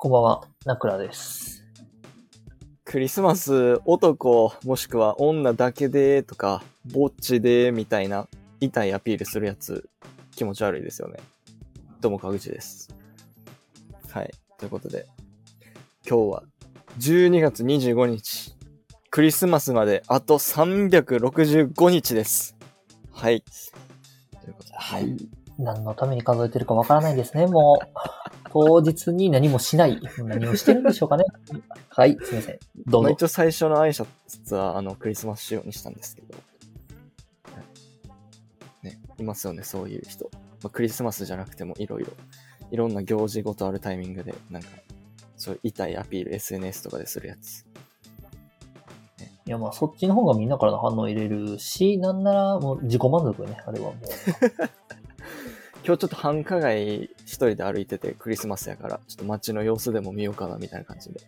こんばんは、ナクラです。クリスマス男もしくは女だけでとか、ぼっちでみたいな痛いアピールするやつ気持ち悪いですよね。どうも川口です。はい。ということで、今日は12月25日、クリスマスまであと365日です。はい。ということで、はい。何のために数えてるかわからないですね、もう。当日に何もしない。何をしてるんでしょうかね。はい、すいません。どうぞまあ一。応最初の挨拶はあのクリスマス仕様にしたんですけど、はいね、いますよね、そういう人。まあ、クリスマスじゃなくてもいろいろ、いろんな行事ごとあるタイミングで、なんか、そういう痛いアピール SNS とかでするやつ。いや、まあ、そっちの方がみんなからの反応入れるし、なんならもう自己満足ね、あれはもう。今日ちょっと繁華街一人で歩いててクリスマスやから、ちょっと街の様子でも見ようかなみたいな感じで。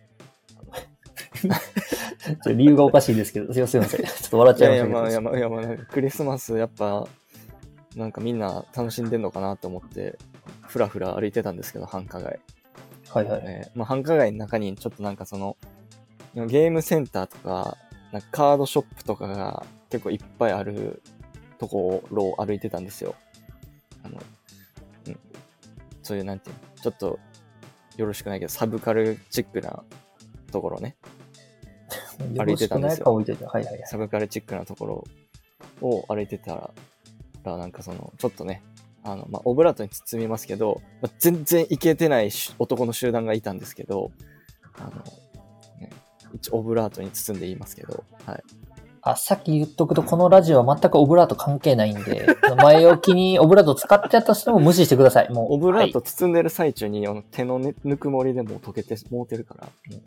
ちょっと理由がおかしいですけど、すいません。ちょっと笑っいやいや、ちゃいましたけど。まあ、いや、まあ、いや、まあ、クリスマスやっぱ、なんかみんな楽しんでんのかなと思って、ふらふら歩いてたんですけど、繁華街。はいはい。えーまあ、繁華街の中にちょっとなんかその、ゲームセンターとか、なんかカードショップとかが結構いっぱいあるところを歩いてたんですよ。あの、うん。そういうなんていうの、ちょっとよろしくないけど、サブカルチックなところね。歩いてたんですよ。はいはいはい。サブカルチックなところを歩いてたら、なんかその、ちょっとね、あの、まあ、オブラートに包みますけど、まあ、全然イケてないし男の集団がいたんですけど、あの、ね、一応オブラートに包んで言いますけど、はい。あ、さっき言っとくと、このラジオは全くオブラート関係ないんで、前置きに オブラート使ってやった人も無視してください。もう。オブラーはいト包んでる最中に、あの手の、ね、ぬくもりでもう溶けて、もうてるから、もう、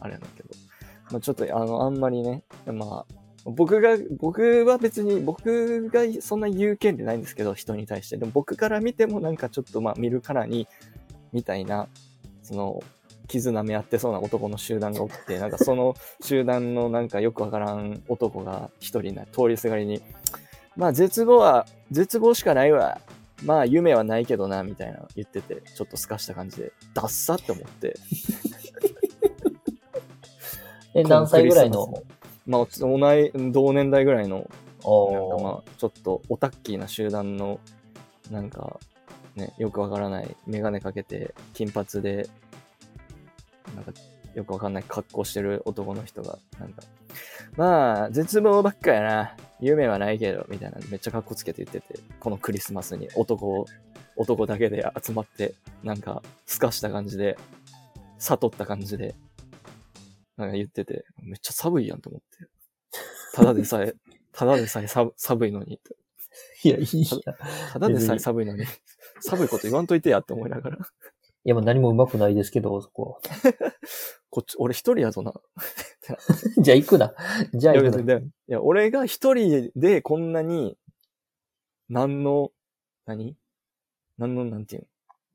あれなんだけど。まあ、ちょっと、あの、あんまりね、まあ、僕が、僕は別に、僕がそんな言う権利ないんですけど、人に対して。でも僕から見てもなんかちょっとまあ見るからに、みたいな、その、傷舐め合ってそうな男の集団がおって、なんかその集団のなんかよくわからん男が一人な、通りすがりに、まあ絶望は、絶望しかないわ。まあ夢はないけどな、みたいな言ってて、ちょっと透かした感じで、ダッサって思って、え、何歳ぐらいのまあ、同い、同年代ぐらいの、なんかまあ、ちょっとオタッキーな集団の、なんか、ね、よくわからない、メガネかけて、金髪で、なんか、よくわかんない格好してる男の人が、なんか、まあ、絶望ばっかやな。夢はないけど、みたいな、めっちゃ格好つけて言ってて、このクリスマスに男、男だけで集まって、なんか、すかした感じで、悟った感じで、なんか言ってて、めっちゃ寒いやんと思って。ただでさえ、ただでさえさ寒いのに、いや、いいや。ただでさえ寒いのに、寒いこと言わんといてやって思いながら、いや、もう何も上手くないですけど、そこ。こっち、俺一人やぞな。じゃあ行くな。じゃあ行くな。いや、俺が一人でこんなに、何の、何？何の、なんていうの？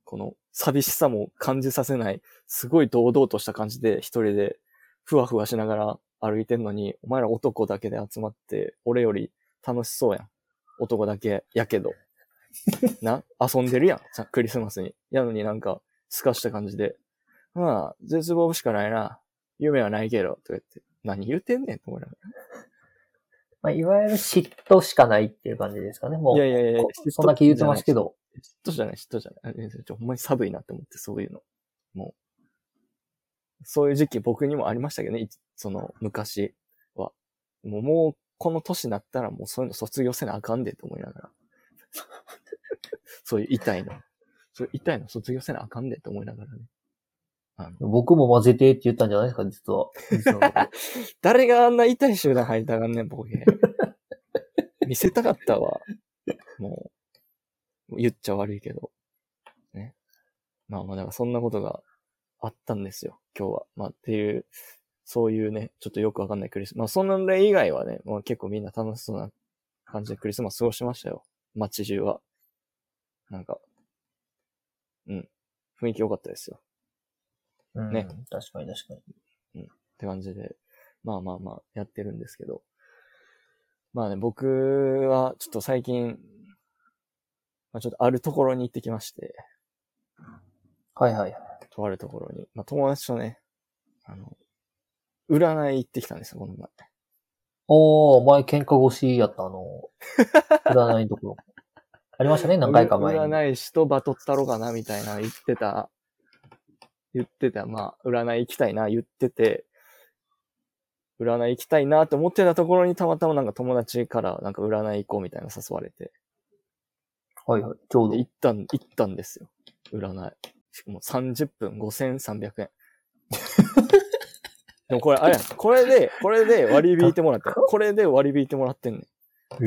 この、寂しさも感じさせない、すごい堂々とした感じで一人で、ふわふわしながら歩いてんのに、お前ら男だけで集まって、俺より楽しそうやん。男だけやけど。な？遊んでるやん。さクリスマスに。やのになんか、すかした感じで。まあ、絶望しかないな。夢はないけど。とか言って。何言ってんねんと思いながら。まあ、いわゆる嫉妬しかないっていう感じですかね。もう、いやいやいやこそんだけ言うてますけど。嫉妬じゃない、嫉妬じゃない。あちょほんまに寒いなって思って、そういうの。もう。そういう時期僕にもありましたけどね、いその、昔は。もう、もう、この年になったらもうそういうの卒業せなあかんでと思いながら。そういう痛いの。そういう痛いの？卒業せなあかんでと思いながらね。あの僕も混ぜてって言ったんじゃないですか、実は。実 は誰があんな痛い集団入りたがんねん、ボケ。見せたかったわ。もう、言っちゃ悪いけど。ね。まあまあ、だからそんなことがあったんですよ、今日は。まあっていう、そういうね、ちょっとよくわかんないクリスマス。まあその例以外はね、もう結構みんな楽しそうな感じでクリスマス過ごしましたよ。街中は。なんか、うん。雰囲気良かったですよ。うん、ね確かに確かに。って感じで、まあまあまあ、やってるんですけど。まあね、僕はちょっと最近、まあちょっとあるところに行ってきまして、はいはい。とあるところに、まあ、友達とね、あの、占い行ってきたんですよ、この前。おー、前喧嘩越しやった、あの、占いのところ。ありましたね、何回か前に。占い師とバトったろかな、みたいな言ってた、言ってた、まあ、占い行きたいな、言ってて、占い行きたいなって思ってたところにたまたまなんか友達からなんか占い行こうみたいな誘われて、はいはい、ちょうどで。行ったん、行ったんですよ。占い。しかも30分5300円。でもこれ、あれやんこれで、これで割り引いてもらってんこれで割り引いてもらってんねん。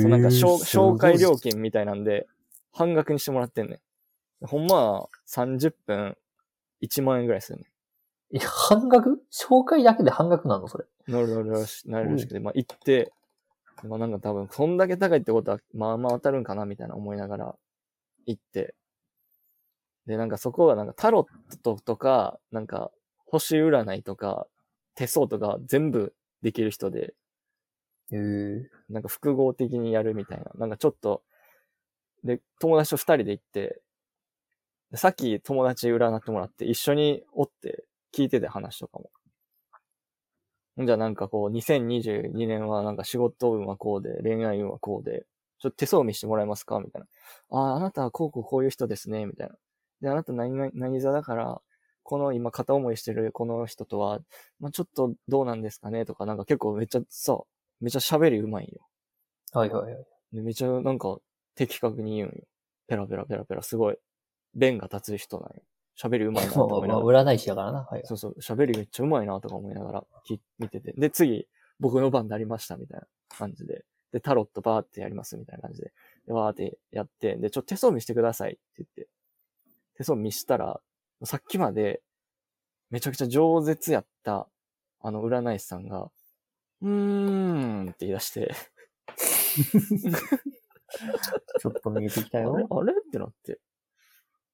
そうなんか紹、紹介料金みたいなんで、半額にしてもらってんねん。ほんまは30分1万円ぐらいするねいや、半額？紹介だけで半額なのそれ。ん。なるなるなるらしくて、まあ行って、まあなんか多分、そんだけ高いってことは、まあまあ当たるんかなみたいな思いながら行って、で、なんかそこはなんかタロットとか、なんか星占いとか、手相とか全部できる人で、へえ。なんか複合的にやるみたいな。なんかちょっと、で、友達と二人で行って、でさっき友達占ってもらって、一緒におって聞いてて話とかも。じゃなんかこう、2022年はなんか仕事運はこうで、恋愛運はこうで、ちょっと手相見してもらえますか？みたいな。ああ、あなたはこうこうこういう人ですね、みたいな。で、あなた何々何座だから、この今片思いしてるこの人とは、まあ、ちょっとどうなんですかね？とか、なんか結構めっちゃさ、めっちゃ喋りうまいんよ。はいはいはい。でめっちゃなんか的確に言うんよ。ペラペラペラペラ、すごい、弁が立つ人なんよ。喋りうまいなと思いながら。占い師だからな。はい。そうそう、喋りめっちゃうまいなとか思いながらき見てて。で、次、僕の番になりましたみたいな感じで。で、タロットバーってやりますみたいな感じで。で、わーってやって、で、ちょっと手相見してくださいって言って。手相見したら、さっきまで、めちゃくちゃ饒舌やった、あの占い師さんが、うーんって言い出して、ちょっと見えてきたよ。あれ？ってなって。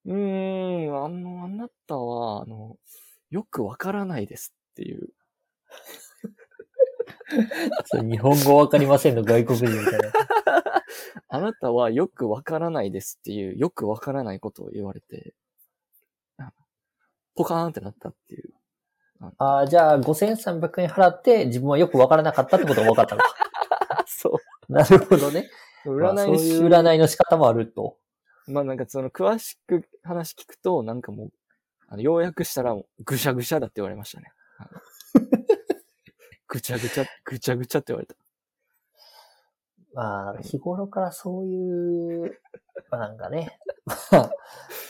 うーん、あの、あなたは、あの、よくわからないですっていう。日本語わかりませんの、外国人みたいな。あなたはよくわからないですっていう、よくわからないことを言われて、あポカーンってなったっていう。ああ、じゃあ5300円払って自分はよくわからなかったってことが分かったのか。あ、そう。なるほどね。占いまあそう師、いう占いの仕方もあると。まあなんかその詳しく話聞くと、なんかもう、あの、要約したらぐしゃぐしゃだって言われましたね。ぐちゃぐちゃ、ぐちゃぐちゃって言われた。まあ、日頃からそういう、まあなんかね、まあ、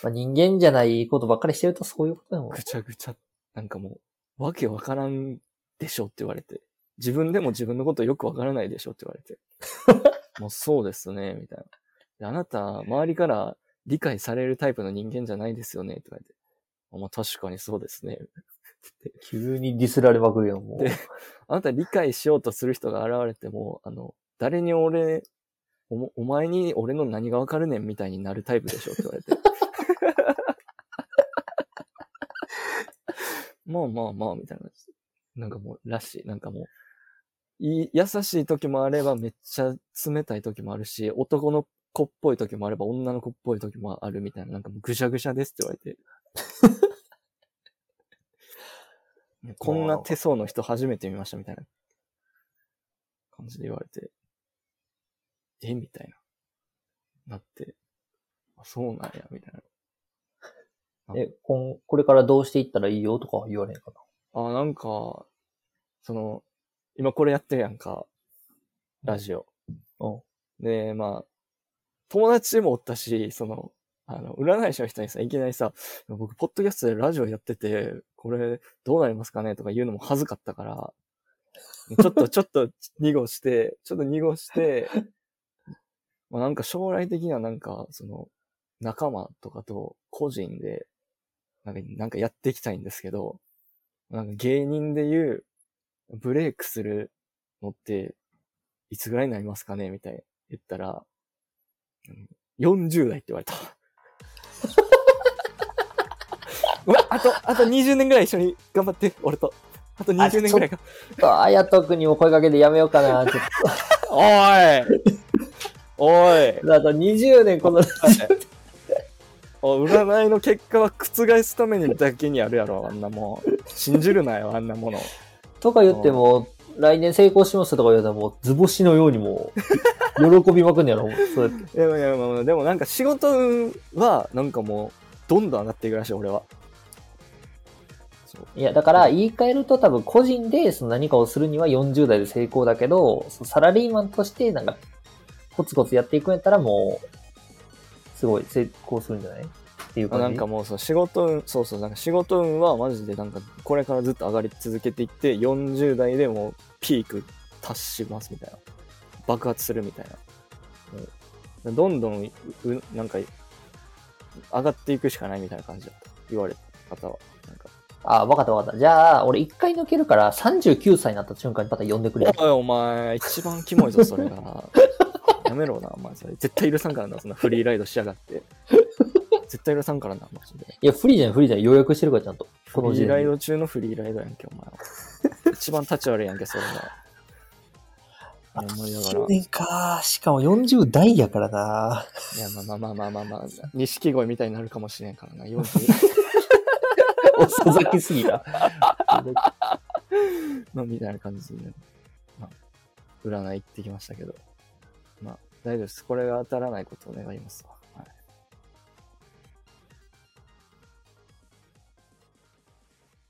まあ人間じゃないことばっかりしてるとそういうことでもぐちゃぐちゃ、なんかもう、わけわからんでしょって言われて。自分でも自分のことよくわからないでしょって言われて。もうそうですね、みたいな。であなた、周りから理解されるタイプの人間じゃないですよね、って言われて。あまあ確かにそうですね。急にディスられまくるよ、もう。であなた理解しようとする人が現れても、あの、誰に俺、おもお前に俺の何がわかるねんみたいになるタイプでしょって言われて。まあまあまあ、みたいな。なんかもう、らしい。なんかもう、優しい時もあればめっちゃ冷たい時もあるし、男の子っぽい時もあれば女の子っぽい時もあるみたいな。なんかもうぐしゃぐしゃですって言われて。こんな手相の人初めて見ましたみたいな感じで言われて、え？みたいな。なって、あそうなんや、みたいな。え、こん、これからどうしていったらいいよとかは言われんかな。あ、なんか、その、今これやってるやんか、ラジオ。うん。で、まあ、友達もおったし、その、あの、占い師の人にさ、いきなりさ、僕、ポッドキャストでラジオやってて、これ、どうなりますかね？とか言うのも恥ずかったから、ちょっと、ちょっと濁して、ちょっと濁して、まあなんか将来的にはなんか、その、仲間とかと個人で、なんか、なんかやっていきたいんですけど、なんか芸人で言う、ブレイクするのって、いつぐらいになりますかね？みたいな言ったら、うん40代って言われた。ごめん、あと、あと20年ぐらい一緒に頑張って、俺と。あと20年ぐらいか。あやとくんにも声かけてやめようかな、ちょっ おいおいと。あと20年この、お占いの結果は覆すためにだけにあるやろ、あんなもん。信じるなよ、あんなもの。とか言っても、来年成功しますとか言われたらもう図星のようにもう、喜びまくんねやろ、そうやって。いやいや、まあでもなんか仕事運は、なんかもう、どんどん上がっていくらしい、俺は。そう。いや、だから言い換えると多分個人でその何かをするには40代で成功だけど、サラリーマンとしてなんか、コツコツやっていくんやったらもう、すごい成功するんじゃない？っていう。なんかもうそう仕事運そうそうなんか仕事運はマジでなんかこれからずっと上がり続けていって40代でもうピーク達しますみたいな。爆発するみたいな、うんどんどんううなんか上がっていくしかないみたいな感じだった。言われた方は。なんか。あ、わかったわかった。じゃあ、俺一回抜けるから39歳になった瞬間にまた呼んでくれ。おいお前一番キモいぞそれが。やめろなお前それ。絶対許さんからなそんなフリーライドしやがって絶対許さんからなマジでいや、フリーじゃん、フリーじゃん。予約してるからちゃんと。このフリーライ時点で。ド中のフリーライドやんけ、お前は。一番立ち悪いやんけ、それが。思いながら。か。しかも40代やからな。や、まあまあまあまあまあまあ、錦鯉みたいになるかもしれんからな、40遅咲きすぎた。まあ、みたいな感じでね。まあ、占い行ってきましたけど。まあ、大丈夫です。これが当たらないことを願いますわ。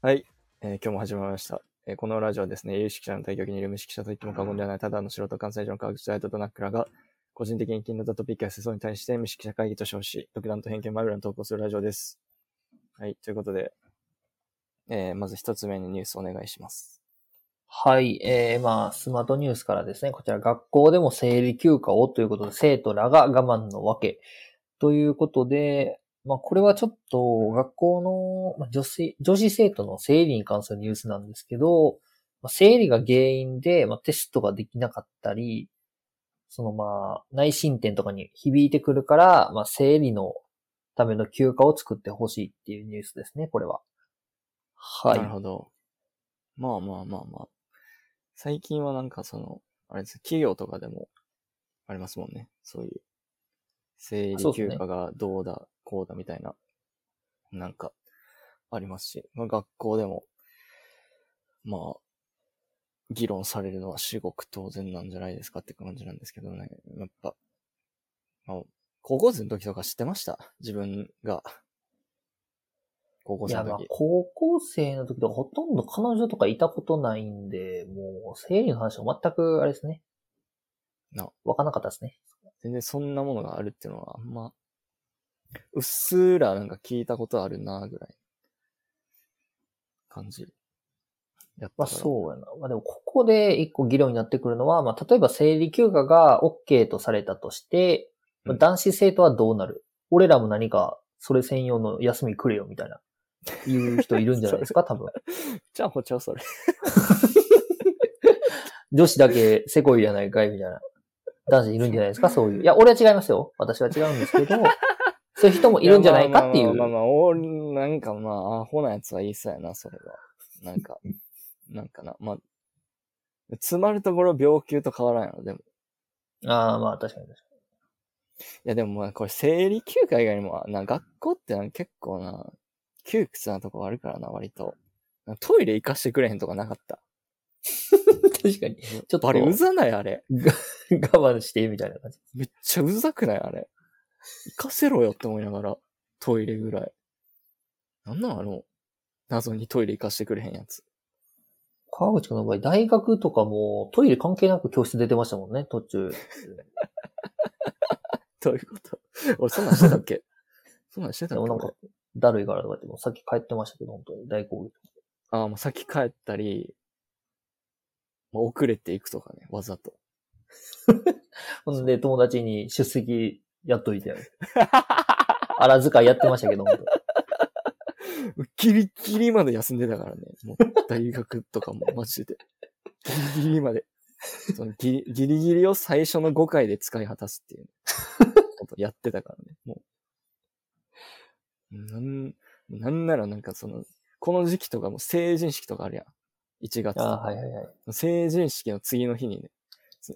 はい。えー今日も始まりました。えーこのラジオはですね、有識者の対局にいる無識者と言っても過言ではない、ただの素人関西上の科学者とナックラが、個人的に気になったトピックや世相に対して無識者会議と称し、独断と偏見まぐれの投稿するラジオです。はい。ということで、えーまず一つ目のニュースお願いします。はい。えー、まあ、スマートニュースからですね、こちら学校でも生理休暇をということで、生徒らが我慢のわけ。ということで、まあ、これはちょっと学校のまあ女性、女子生徒の生理に関するニュースなんですけど、まあ、生理が原因で、まあ、テストができなかったり、そのまあ、内申点とかに響いてくるから、まあ、生理のための休暇を作ってほしいっていうニュースですね、これは。はいなる。ほど。まあまあまあまあ。最近はなんかその、あれです企業とかでもありますもんね。そういう、生理休暇がどうだ、こうだみたいな、なんか、ありますし、まあ、学校でも、まあ、議論されるのは至極当然なんじゃないですかって感じなんですけどね。やっぱ、まあ、高校生の時とか知ってました？自分が。高校いや、まあ生の時。、高校生の時とかほとんど彼女とかいたことないんで、もう、生理の話は全く、あれですね。なわかんなかったですね。全然そんなものがあるっていうのはあんま、うっすらなんか聞いたことあるなぐらい。感じ。やったまあから。そうやな。まあでも、ここで一個議論になってくるのは、まあ例えば生理休暇が OK とされたとして、まあうん男子生徒はどうなる？俺らも何か、それ専用の休みくれよ、みたいな。言う人いるんじゃないですか、多分。じゃあ、ほちゃうそれ。女子だけせこいやないかい、みたいな。男子いるんじゃないですか、そういう。いや、俺は違いますよ。私は違うんですけど、そういう人もいるんじゃないかっていう。まあまあまあまあ、おなんかまあ、アホなやつは言いそうやな、それは。なんか、なんかな。まあ、詰まるところ病気と変わらんやろ、でも。ああ、まあ確かに確かいや、でもまあ、これ生理休暇以外にも、な、学校ってな結構な、窮屈なとこあるからな、割と。トイレ行かしてくれへんとかなかった。に。確かに。ちょっとあれ、うざないあれ。我慢して、みたいな感じ。めっちゃうざくないあれ。行かせろよって思いながら、トイレぐらい。なんなんあの、謎にトイレ行かしてくれへんやつ。川口くんの場合、大学とかもトイレ関係なく教室出てましたもんね、途中。どういうこと？俺そんなんしてたっけ？そんなんしてたっけ？でもなんか、だるいからとか言っても、さっき帰ってましたけど、本当に大攻撃。ああ、もう先帰ったり、まあ遅れていくとかね、わざと。ほんで、友達に出席やっといて。あら使いやってましたけど、本ギリギリまで休んでたからね。もう大学とかもマジで。ギリギリまで。そのギリギリギリを最初の5回で使い果たすっていうことやってたからね。もう。なん、なんならなんかその、この時期とかも成人式とかあるやん。1月。あ、はいはいはい。成人式の次の日にね、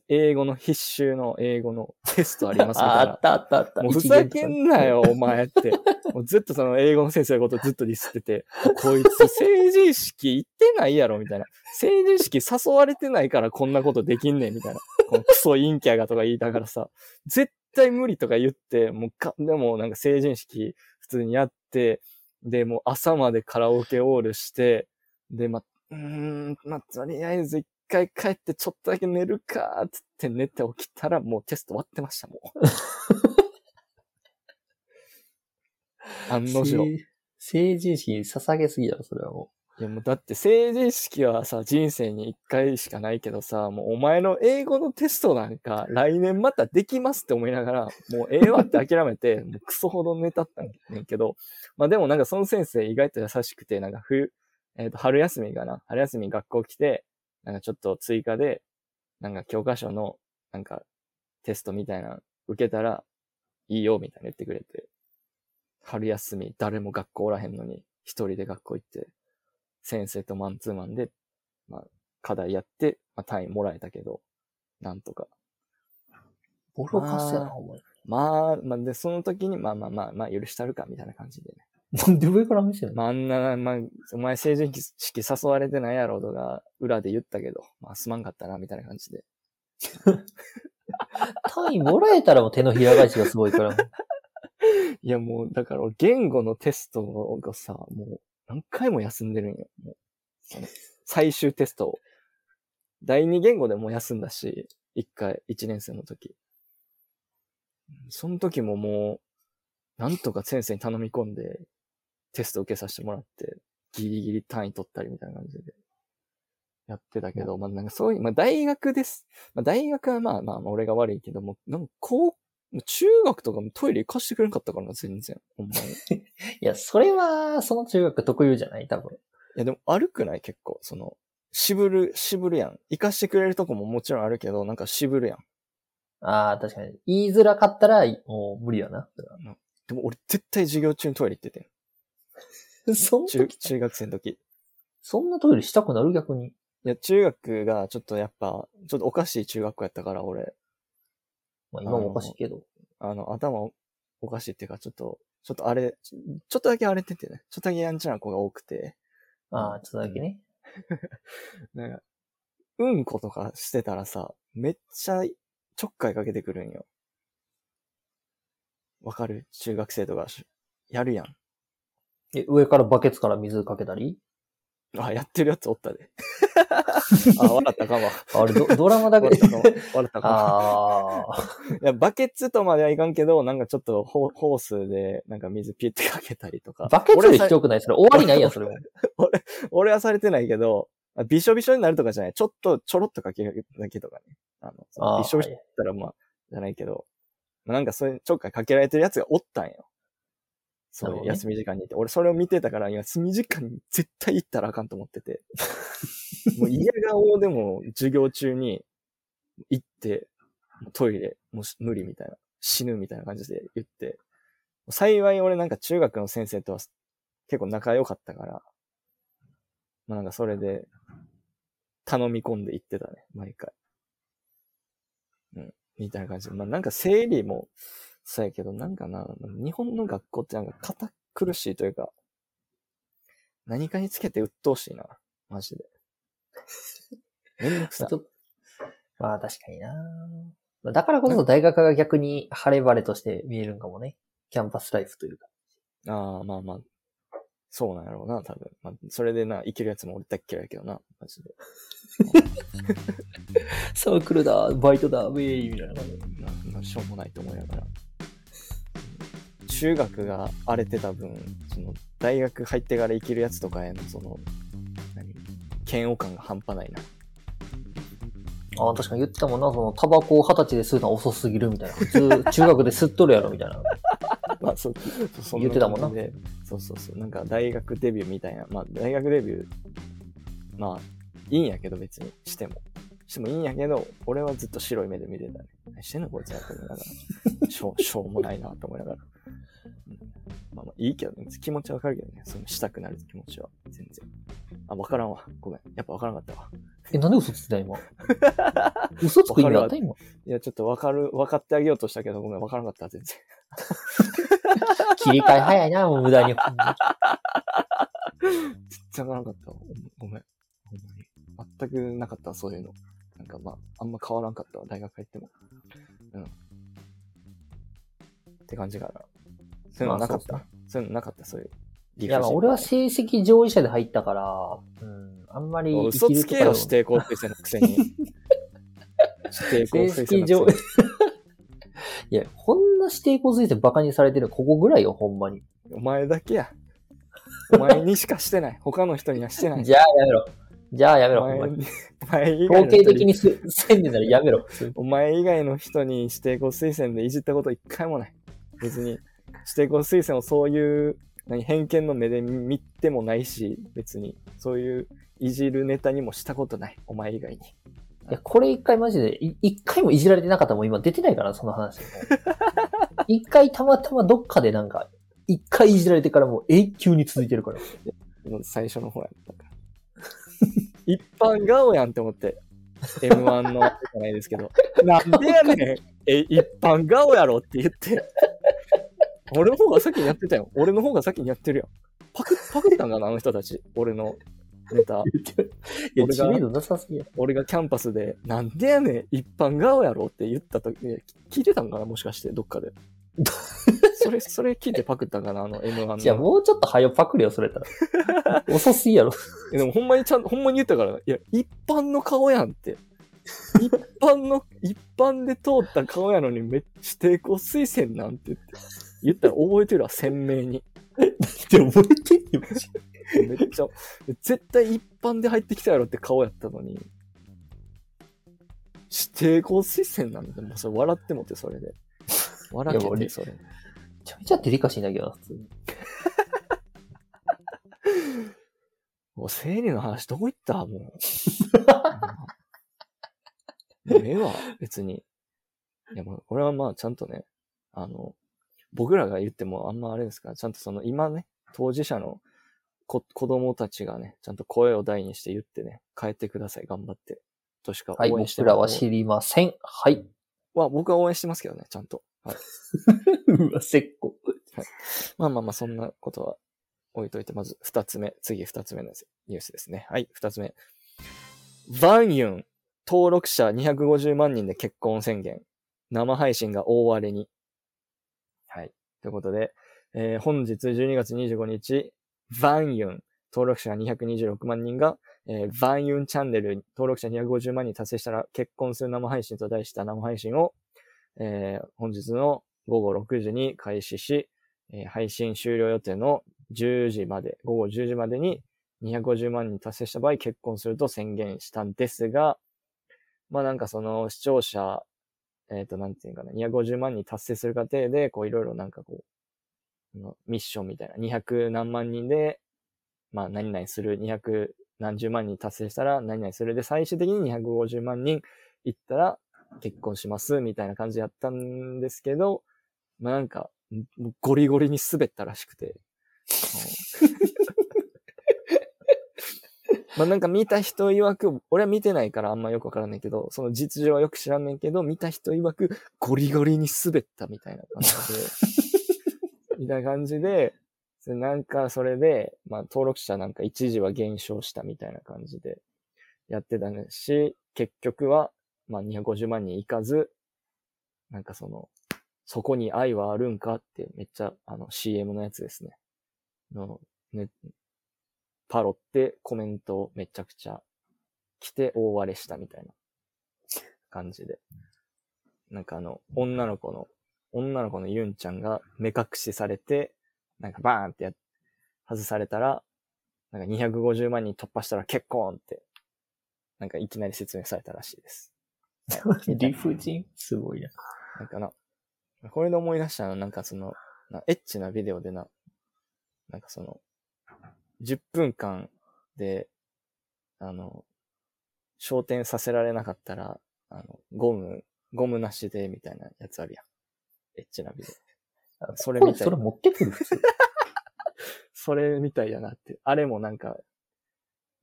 英語の必修の英語のテストありますみたいなああっ。たあったあった。もうふざけんなよ、お前って。もうずっとその英語の先生のことずっとディスってて、こいつ成人式行ってないやろ、みたいな。成人式誘われてないからこんなことできんねん、みたいな。このクソ陰キャがとか言いながらさ、絶対無理とか言って、もうか、でもなんか成人式普通にやって、で、もう朝までカラオケオールして、で、ま、うーん、ま、とりあえず一回帰ってちょっとだけ寝るか、つって寝て起きたらもうテスト終わってました、もう。案の定。い成人式に捧げすぎだろ、それはもやもうだって成人式はさ、人生に一回しかないけどさ、もうお前の英語のテストなんか来年またできますって思いながら、もうええわって諦めて、もうクソほど寝たったんねんけど、まあでもなんかその先生意外と優しくて、なんか冬、えっ、と、春休みかな春休み学校来て、なんかちょっと追加で、なんか教科書の、なんかテストみたいなの受けたらいいよみたいな言ってくれて、春休み誰も学校おらへんのに一人で学校行って、先生とマンツーマンで、まあ、課題やって、まあ、単位もらえたけど、なんとか。う。ボロカスやな。まあ、まあ、で、その時に、まあまあまあ、まあ、許したるか、みたいな感じでね。なんで上から見せるのまあ、んな、まあ、お前成人式誘われてないやろとか、裏で言ったけど、まあ、すまんかったな、みたいな感じで。単位もらえたらもう手のひら返しがすごいから。いや、もう、だから、言語のテストがさ、もう、何回も休んでるんよ。もう、最終テストを。第二言語でも休んだし、一回、一年生の時。その時ももう、なんとか先生に頼み込んで、テスト受けさせてもらって、ギリギリ単位取ったりみたいな感じで、やってたけど、まあなんかそういう、まあ大学です。まあ大学はまあまあまあ俺が悪いけども、なんか高もう中学とかもトイレ行かしてくれんかったからな、全然。ほんまに。い いや、それは、その中学特有じゃない？多分。や、でも悪くない？結構。その、渋る、渋るやん。行かしてくれるとこももちろんあるけど、なんか渋るやん。ああ、確かに。言いづらかったら、もう無理やな。でも俺絶対授業中にトイレ行っててん。そん中、中学生の時。いそんなトイレしたくなる逆に。や、中学がちょっとやっぱ、ちょっとおかしい中学校やったから、俺。まあ今もおかしいけど。あの、頭おおかしいっていうか、ちょっと、ちょっとあれ、ちょっとだけ荒れててね。ちょっとだけやんちゃな子が多くて。ああ、ちょっとだけね。なんか、うんことかしてたらさ、めっちゃちょっかいかけてくるんよ。わかる？中学生とかしやるやん。え、上からバケツから水かけたり？あ、やってるやつおったで。あ、笑ったかも。あれド、ドラマだけ？笑ったかも。笑ったかああ。も。いや、バケツとまではいかんけど、なんかちょっとホホースで、なんか水ピュってかけたりとか。バケツより俺はさひどくない？それ終わりないやん、それも。俺はされてないけど、あびしょびしょになるとかじゃない？ちょっと、ちょろっとかけるだけとかね。あの、びしょびしょだったらまあ、じゃないけど、なんかそういうちょっかいかけられてるやつがおったんよ。そうね休み時間にいて。俺それを見てたから、休み時間に絶対行ったらあかんと思ってて。もう嫌顔でも授業中に行って、トイレ、もうし無理みたいな。死ぬみたいな感じで言って。幸い俺なんか中学の先生とは結構仲良かったから、まあなんかそれで頼み込んで行ってたね、毎回。うん。みたいな感じで。まあなんか生理もそうやけど、なんかな、日本の学校ってなんか堅苦しいというか、何かにつけて鬱陶しいな。マジで。めんどくさまあ確かになまあだからこそ大学が逆に晴れ晴れとして見えるんかもね。キャンパスライフというか。ああ、まあまあ。そうなんやろうな、多分。まあ、それでな、生きるやつも俺だっけやけどな、マジで。サークルだ、バイトだ、ウェイみたいな感じ。しょうもないと思いながら。中学が荒れてた分、その、大学入ってから生きるやつとかへの、その、何？嫌悪感が半端ないな。ああ、確かに言ってたもんな、その、タバコを二十歳で吸うのは遅すぎるみたいな。普通、中学で吸っとるやろ、みたいな。まあ、そう、そ言ってたもんなそうそうそう。なんか大学デビューみたいな。まあ、大学デビュー、まあ、いいんやけど別にしても。してもいいんやけど、俺はずっと白い目で見てたね。何してんのこいつやと思いながら。しょう、しょうもないなと思いながら。うんまあまあ、いいけどね。気持ちはわかるけどね。そのしたくなる気持ちは。全然。あ、わからんわ。ごめん。やっぱわからんかったわ。え、なんで嘘ついた今？嘘つく意味あった？今？いや、ちょっとわかる、分かってあげようとしたけど、ごめん、わからなかった、全然。切り替え早いな、もう無駄に。全然わからなかったわ。ごめん。ほんまに。全くなかったわ、そういうの。なんかまあ、あんま変わらんかったわ、大学入っても。うん。って感じかな。そういうのなかった。まあそういうのなかった、そういう。いや、まあ俺は成績上位者で入ったから、うん、あんまり生嘘つけよ、指定校推薦のくせに。指定校成推薦績上のくせに。いや、こんな指定校推薦バカにされてるのここぐらいよ、ほんまに。お前だけや。お前にしかしてない。他の人にはしてない。じゃあやめろ。じゃあやめろ。お前にお前以外統計的にすせんでならやめろ。お前以外の人に指定校推薦でいじったこと一回もない。別に、指定校推薦をそういう、何、偏見の目で見てもないし、別に、そういういじるネタにもしたことない。お前以外に。いや、これ一回マジで、い一回もいじられてなかったらもう今出てないから、その話。一回たまたまどっかでなんか、一回いじられてからもう永久に続いてるから。最初の方やったから。一般顔やんって思って。M1 のじゃないですけど。なんでやねんえ、一般顔やろって言って。俺の方が先にやってたよ。俺の方が先にやってるよ。パク、パクったんかな、あの人たち。俺のネタ。いや、俺が知名度なさすぎや。俺がキャンパスで、なんでやねん、一般顔やろって言った時、聞いてたんかなもしかして、どっかで。それ、それ聞いてパクったんかな？あの M1 の。じゃあもうちょっと早パクれよ、それたら。遅すぎやろ。えでもほんまにちゃんと、ほんまに言ったから、いや、一般の顔やんって。一般の、一般で通った顔やのにめっちゃ抵抗推薦なんて言って。言ったら覚えてるわ、鮮明に。って覚えてんめっちゃ、絶対一般で入ってきたやろって顔やったのに。指定校推薦なんだ。もうそれ笑ってもって、それで。笑けて、いや俺それ。めちゃめちゃデリカシーなきゃな、普通に。もう生理の話どこ行った？もう。ええわ、別に。いや、まあ、これはまあ、ちゃんとね、あの、僕らが言ってもあんまあれですから、ちゃんとその今ね、当事者の子子供たちがね、ちゃんと声を大にして言ってね、変えてください、頑張って。としかはい、応援して僕らは知りません。はい。は、僕は応援してますけどね、ちゃんと。はい。うわ、せっこ。まあまあまあ、そんなことは置いといて、まず二つ目、次二つ目のニュースですね。はい、二つ目。バンユン、登録者250万人で結婚宣言。生配信が大荒れに。はい。ということで、えー本日12月25日、バンユン、登録者が226万人が、えーバンユンチャンネル登録者250万人達成したら結婚する生配信と題した生配信を、えー本日の午後6時に開始し、えー配信終了予定の10時まで、午後10時までに250万人達成した場合結婚すると宣言したんですが、まあなんかその視聴者、えっ、と、なんていうかな、250万人達成する過程で、こういろいろなんかこう、ミッションみたいな、200何万人で、まあ何々する、200何十万人達成したら何々するで、最終的に250万人いったら結婚します、みたいな感じでやったんですけど、まあなんか、ゴリゴリに滑ったらしくて。まあなんか見た人曰く、俺は見てないからあんまよくわからないけど、その実情はよく知らんねんけど、見た人曰くゴリゴリに滑ったみたいな感じで、みたいな感じで、それなんかそれで、まあ登録者なんか一時は減少したみたいな感じでやってたし、結局は、まあ250万人いかず、なんかその、そこに愛はあるんかってめっちゃあの CM のやつですね。の、ね、パロってコメントをめちゃくちゃ来て大荒れしたみたいな感じで。なんかあの、女の子の、女の子のユンちゃんが目隠しされて、なんかバーンってやっ外されたら、なんか250万人突破したら結婚って、なんかいきなり説明されたらしいです。は い理不尽？すごいな。なんかな、これで思い出したのは、なんかその、なエッチなビデオでな、なんかその、10分間で、あの、焦点させられなかったら、あの、ゴム、ゴムなしで、みたいなやつあるやん。エッチなビデオ。それみたいそれ持ってくる普通。それみたいやなって。あれもなんか、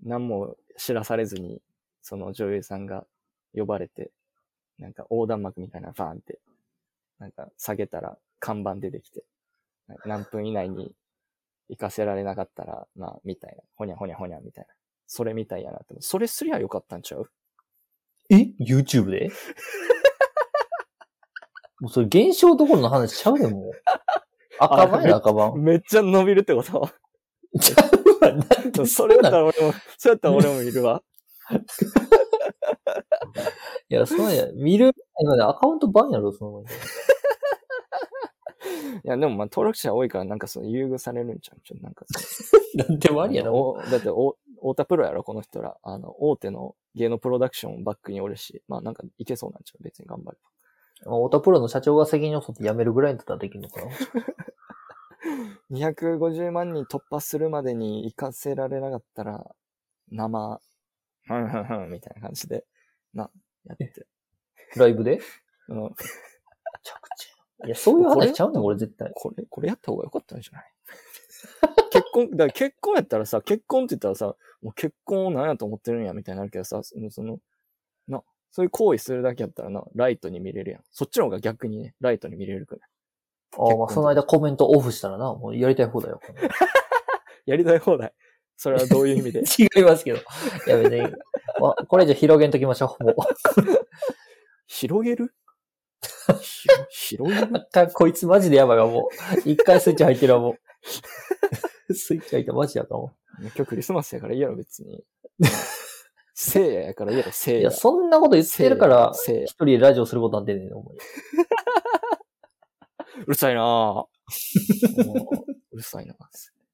何も知らされずに、その女優さんが呼ばれて、なんか横断幕みたいなバーンって、なんか下げたら看板出てきて、何分以内に行かせられなかったら、まあ、みたいな、ほにゃほにゃほにゃみたいな。それみたいやなって。それすりゃよかったんちゃう？え ?YouTube で？もうそれ現象どころの話ちゃうでもう。赤番や赤番。めっちゃ伸びるってこと？ちゃうわ、なんでそれやったら俺も、そうやったら俺もいるわ。いや、そうや、見る、今ね、アカウントバンやろ、その前に。いや、でもまあ登録者多いからなんかその優遇されるんちゃう？ちょなんかそなんでもありやな。おだってお、太田プロやろ、この人ら。あの、大手の芸能プロダクションバックにおるし、まあなんかいけそうなんちゃう？別に頑張る。太田プロの社長が責任を取って辞めるぐらいだったらできるのかな。250万人突破するまでに行かせられなかったら、生、ふんふんふんみたいな感じで、な、やって。ライブで？うん。めちゃくちゃ。いや、そういう話ちゃうねん、俺絶対。これ、これやった方がよかったんじゃない？結婚、だから結婚やったらさ、結婚って言ったらさ、もう結婚を何やと思ってるんやみたいになるけどさ、その、そのな、そういう行為するだけやったらな、ライトに見れるやん。そっちの方が逆にね、ライトに見れるから。ああ、まあ、その間コメントオフしたらな、もうやりたい放題よ。やりたい放題。それはどういう意味で？違いますけど。いや、別に、まあ、これ以上広げんときましょう。もう。広げる？ひ広げる？こいつマジでやばいわ、もう。一回スイッチ入ってるわ、もう。スイッチ入ったらマジやかも。今日クリスマスやからいいやろ、別に。聖夜やからいいやろ、聖夜いや、。そんなこと言ってるから、聖夜。一人でラジオすることなんてねえの、思 う。うるさいなぁ。もううるさいな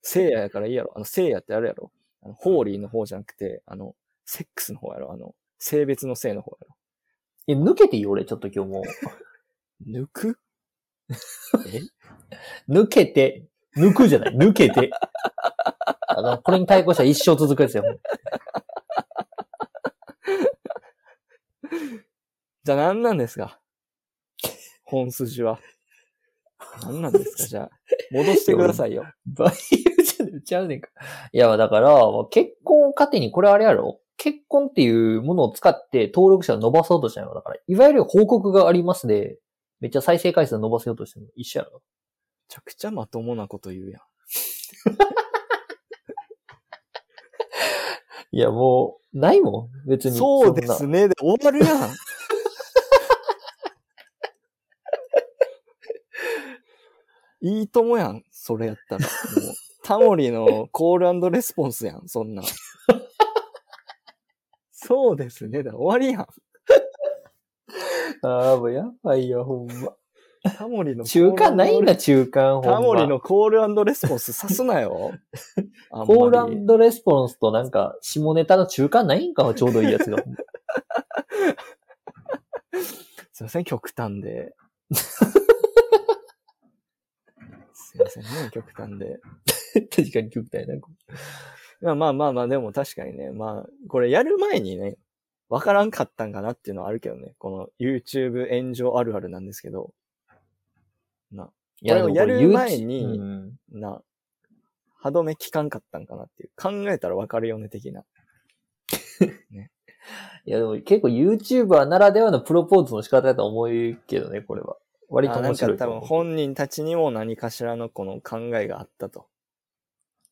聖夜やからいいやろ。あの、聖夜ってあれやろ。あの、ホーリーの方じゃなくて、あの、セックスの方やろ。あの、性別の性の方やろ。え、抜けていい俺、ちょっと今日も抜く？え？う。抜けて、抜くじゃない、抜けて。あの、これに対抗したら一生続くやつよ。じゃあ何なんですか？本筋は。何なんですか？じゃあ、戻してくださいよ。バイオじゃねちゃうねんか。いや、だから、結婚を糧にこれあれやろ？結婚っていうものを使って登録者を伸ばそうとしたのよ。だから、いわゆる報告がありますで、めっちゃ再生回数伸ばせようとしてるの一緒やろめちゃくちゃまともなこと言うやん。いや、もう、ないもん。別に。そうですね。で終わるやん。いいともやん。それやったら。もう、タモリのコールレスポンスやん。そんなん。そうですね。で終わりやん。ああ、もうやばいよ、ほんま。タモリの中間ないんだ、中間。タモリのコールレスポンスさすなよ。コールレスポンスとなんか、下ネタの中間ないんかちょうどいいやつが。すいません、極端で。すいませんね、極端で。確かに極端やな。まあまあまあまあ、でも確かにね、まあ、これやる前にね、わからんかったんかなっていうのはあるけどね。この YouTube 炎上あるあるなんですけど。な、いや、やる前にうんな、歯止め効かんかったんかなっていう。考えたらわかるよね、的な。いや、でも結構 YouTuber ならではのプロポーズの仕方だと思うけどね、これは。割とあなんか多分。本人たちにも何かしらのこの考えがあったと。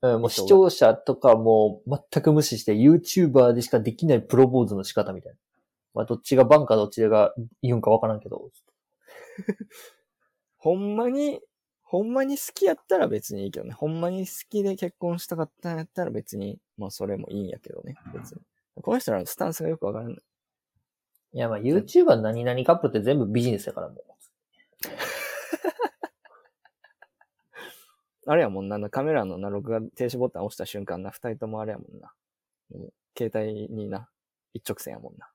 うん、もう視聴者とかもう全く無視して YouTuber でしかできないプロポーズの仕方みたいな。まあ、どっちがバンかどっちが言うんかわからんけど。ほんまに、ほんまに好きやったら別にいいけどね。ほんまに好きで結婚したかったんやったら別に、まあそれもいいんやけどね。別に。この人らのスタンスがよくわからない。いや、まあ YouTuber 何々カップルって全部ビジネスやからもう。あれやもんな、カメラのな、録画停止ボタン押した瞬間な、二人ともあれやもんな。携帯にな、一直線やもんな。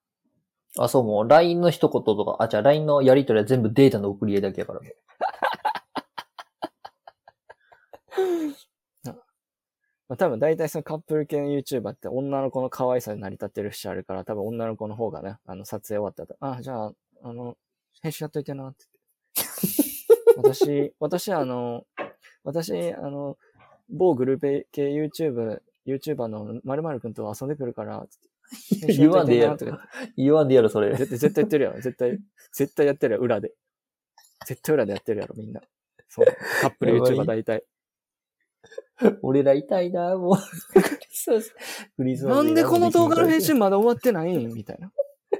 あ、そう、もう LINE の一言とか、あ、じゃあ LINE のやり取りは全部データの送り合いだけやからもう。まあ多分大体そのカップル系の YouTuber って女の子の可愛さで成り立ってる節あるから、多分女の子の方がね、あの撮影終わった後、あ、じゃあ、あの、編集やっといてな、って言って。私、私あの、私、あの、某グループ系 YouTube、YouTuber の〇〇くんと遊んでくるから、つって言わんでええやろとか言わんでやろ、それ。絶対、絶対やってるやろ。絶対、絶対やってるやろ、裏で。絶対裏でやってるやろ、みんな。そう。カップル YouTuber 大体。俺ら痛いな、もう。クリスマス。なんでこの動画の編集まだ終わってないん？みたいな。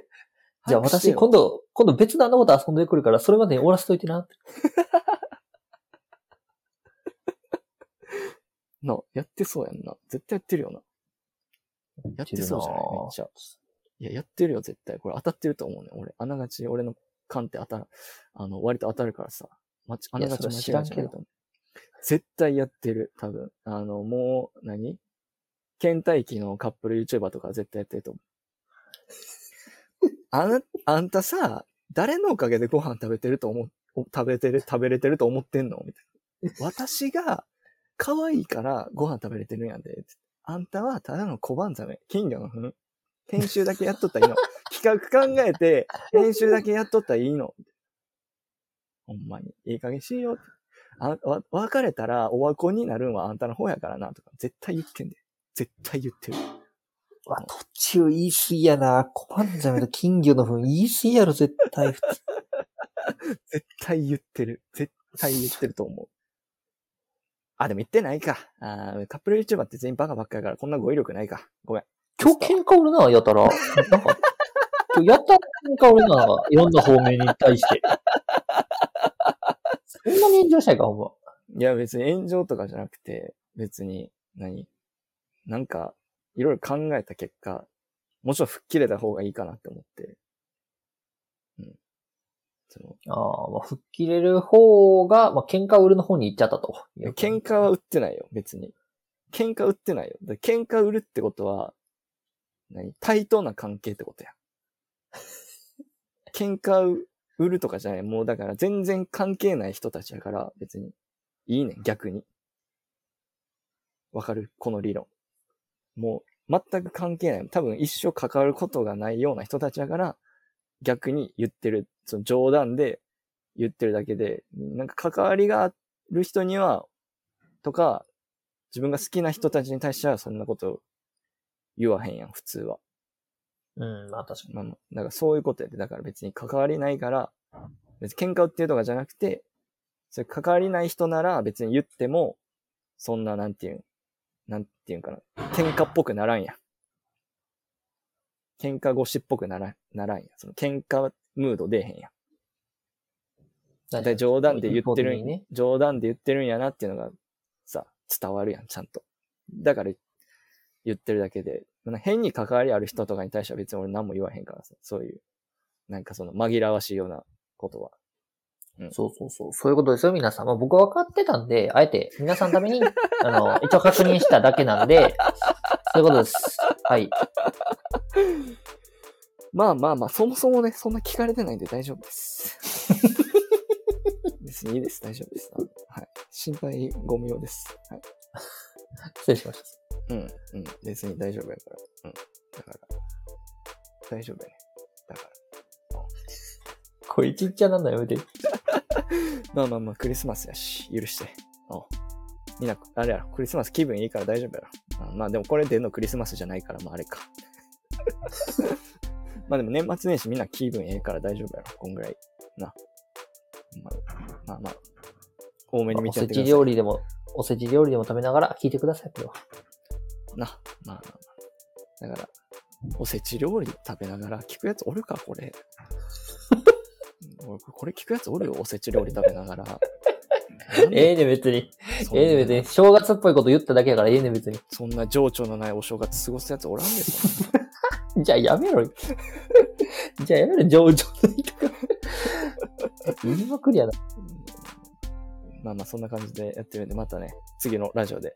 じゃあ私、今度、今度別のあのこと遊んでくるから、それまでに終わらせといてな。な、やってそうやんな。絶対やってるよな。やってそうじゃない？めっちゃ。いや、やってるよ、絶対。これ当たってると思うね。俺、あながち、俺の勘って当たる、あの、割と当たるからさ。まち、あながち間違いじゃないと思う。絶対やってる、多分。あの、もう何、倦怠期のカップル YouTuber とか絶対やってると思う。あな、あんたさ、誰のおかげでご飯食べてると思う、食べてる、食べれてると思ってんの？みたいな。私が、可愛いからご飯食べれてるんやで。あんたはただの小判ザメ、金魚の糞。編集だけやっとったらいいの。企画考えて、編集だけやっとったらいいの。ほんまに。いい加減しよう。あ、わ、別れたらおわこになるんはあんたの方やからな、とか、絶対言ってんで。絶対言ってる。わ、途中言い過ぎやな。コパンザメと金魚の糞言い過ぎやろ、絶対。絶対言ってる。絶対言ってると思う。あ、でも言ってないか。あカップル YouTuber って全員バカばっかやから、こんな語彙力ないか。ごめん。今日喧嘩売るな、やたら。なんか、今日やったら喧嘩売るな、いろんな方面に対して。そんなに炎上したいか、ほんま。いや、別に炎上とかじゃなくて、別に何、なんか、いろいろ考えた結果、もちろん吹っ切れた方がいいかなって思って。ああ、まあ、吹っ切れる方が、まあ、喧嘩売るの方に行っちゃったと。喧嘩は売ってないよ、別に。喧嘩売ってないよ。喧嘩売るってことは、何？対等な関係ってことや。喧嘩売るとかじゃない。もうだから全然関係ない人たちやから、別に。いいねん、逆に。わかる？この理論。もう、全く関係ない。多分一生関わることがないような人たちやから、逆に言ってる。その冗談で言ってるだけで、なんか関わりがある人には、とか、自分が好きな人たちに対してはそんなこと言わへんやん、普通は。うん、まあ確かに。まあまあ、だからそういうことやで。だから別に関わりないから、別に喧嘩売ってるとかじゃなくて、それ関わりない人なら別に言っても、そんななんていうん、なんていうんかな。喧嘩っぽくならんやん。喧嘩腰っぽくならん、ならんやん。その喧嘩ムード出えへんや冗談で言ってるん、ね。冗談で言ってるんやなっていうのがさ、伝わるやん、ちゃんと。だから言ってるだけで、まあ変に関わりある人とかに対しては別に俺何も言わへんからさ、そういう、なんかその紛らわしいようなことは。そうそうそう。そういうことですよ、皆さん。まあ、僕は分かってたんで、あえて皆さんのために、あの、一応確認しただけなんで、そういうことです。はい。まあまあまあ、そもそもね、そんな聞かれてないんで大丈夫です。別にいいです、大丈夫です。はい。心配ご無用です。はい。失礼しました。うん、うん。別に大丈夫やから。うん。だから、大丈夫やね。だから。これちっちゃなんだよ、やめて。まあまあまあ、クリスマスやし、許して。おみんな、あれやろ、クリスマス気分いいから大丈夫やろ。あまあでもこれでのクリスマスじゃないから、まああれか。まあでも年末年始みんな気分ええから大丈夫やろ。こんぐらい。な。まあまあ、まあ、多めにおせち見てやってください。料理でも、おせち料理でも食べながら聞いてください、これは。な。まあまあまあ。だから、おせち料理食べながら聞くやつおるか、これ。俺 これ聞くやつおるよ、おせち料理食べながら。ええね、別に。ええね、別に。正月っぽいこと言っただけやから、ええね、別に。そんな情緒のないお正月過ごすやつおらんで、そんな じゃあやめろよ。じゃあやめろ、上々の言い方。言いまくりやな。まあまあそんな感じでやってるんで、またね、次のラジオで